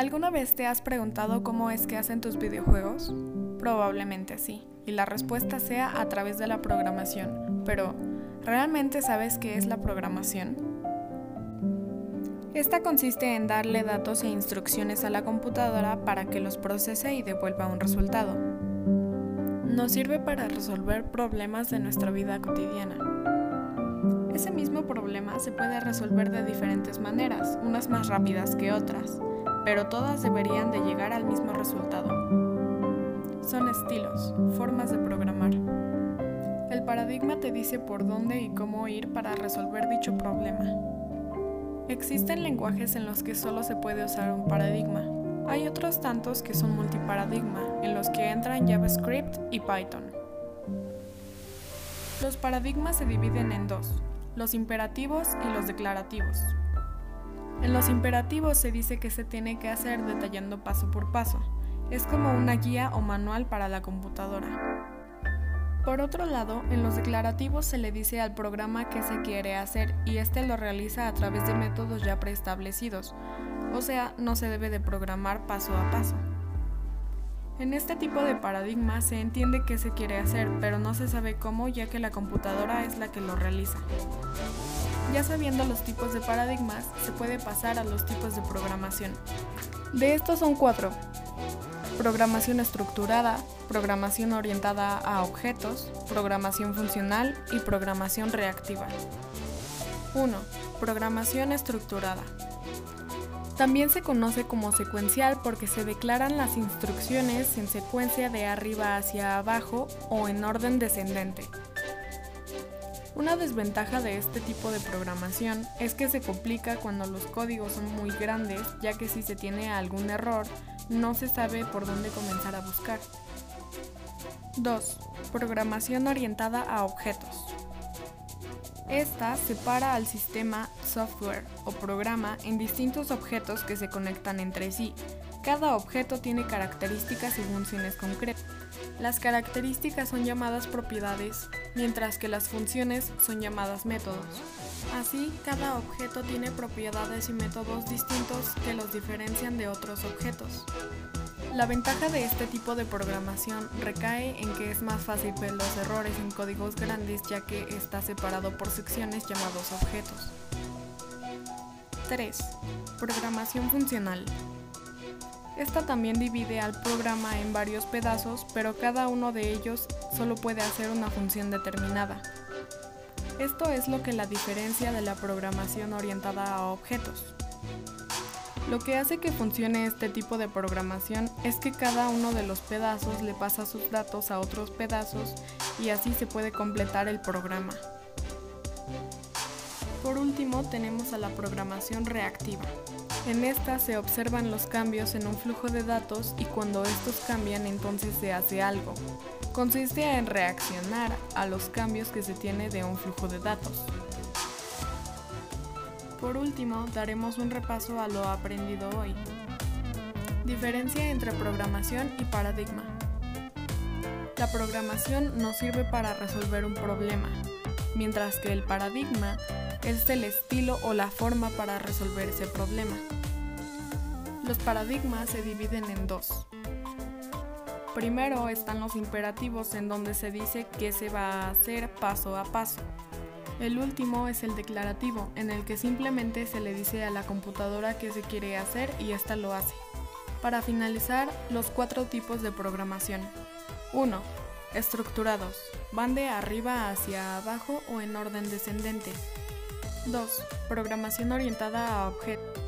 ¿Alguna vez te has preguntado cómo es que hacen tus videojuegos? Probablemente sí, y la respuesta sea a través de la programación. Pero, ¿realmente sabes qué es la programación? Esta consiste en darle datos e instrucciones a la computadora para que los procese y devuelva un resultado. Nos sirve para resolver problemas de nuestra vida cotidiana. Ese mismo problema se puede resolver de diferentes maneras, unas más rápidas que otras pero todas deberían de llegar al mismo resultado. Son estilos, formas de programar. El paradigma te dice por dónde y cómo ir para resolver dicho problema. Existen lenguajes en los que solo se puede usar un paradigma. Hay otros tantos que son multiparadigma, en los que entran JavaScript y Python. Los paradigmas se dividen en dos, los imperativos y los declarativos. En los imperativos se dice que se tiene que hacer detallando paso por paso. Es como una guía o manual para la computadora. Por otro lado, en los declarativos se le dice al programa qué se quiere hacer y éste lo realiza a través de métodos ya preestablecidos, o sea, no se debe de programar paso a paso. En este tipo de paradigma se entiende qué se quiere hacer, pero no se sabe cómo ya que la computadora es la que lo realiza. Ya sabiendo los tipos de paradigmas, se puede pasar a los tipos de programación. De estos son cuatro. Programación estructurada, programación orientada a objetos, programación funcional y programación reactiva. 1. Programación estructurada. También se conoce como secuencial porque se declaran las instrucciones en secuencia de arriba hacia abajo o en orden descendente. Una desventaja de este tipo de programación es que se complica cuando los códigos son muy grandes, ya que si se tiene algún error, no se sabe por dónde comenzar a buscar. 2. Programación orientada a objetos. Esta separa al sistema software o programa en distintos objetos que se conectan entre sí. Cada objeto tiene características y funciones concretas. Las características son llamadas propiedades, mientras que las funciones son llamadas métodos. Así, cada objeto tiene propiedades y métodos distintos que los diferencian de otros objetos. La ventaja de este tipo de programación recae en que es más fácil ver los errores en códigos grandes ya que está separado por secciones llamados objetos. 3. Programación funcional. Esta también divide al programa en varios pedazos, pero cada uno de ellos solo puede hacer una función determinada. Esto es lo que la diferencia de la programación orientada a objetos. Lo que hace que funcione este tipo de programación es que cada uno de los pedazos le pasa sus datos a otros pedazos y así se puede completar el programa. Por último tenemos a la programación reactiva. En esta se observan los cambios en un flujo de datos y cuando estos cambian entonces se hace algo. Consiste en reaccionar a los cambios que se tiene de un flujo de datos. Por último, daremos un repaso a lo aprendido hoy. Diferencia entre programación y paradigma. La programación nos sirve para resolver un problema, mientras que el paradigma es el estilo o la forma para resolver ese problema. Los paradigmas se dividen en dos. Primero están los imperativos en donde se dice qué se va a hacer paso a paso. El último es el declarativo, en el que simplemente se le dice a la computadora qué se quiere hacer y ésta lo hace. Para finalizar, los cuatro tipos de programación. 1. Estructurados. Van de arriba hacia abajo o en orden descendente. 2. Programación orientada a objetos.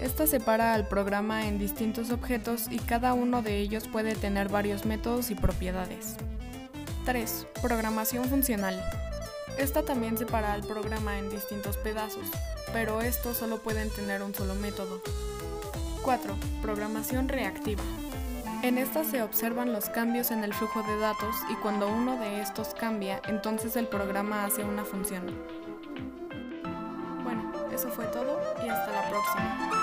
Esta separa al programa en distintos objetos y cada uno de ellos puede tener varios métodos y propiedades. 3. Programación funcional. Esta también separa al programa en distintos pedazos, pero estos solo pueden tener un solo método. 4. Programación reactiva. En esta se observan los cambios en el flujo de datos y cuando uno de estos cambia, entonces el programa hace una función. Eso fue todo y hasta la próxima.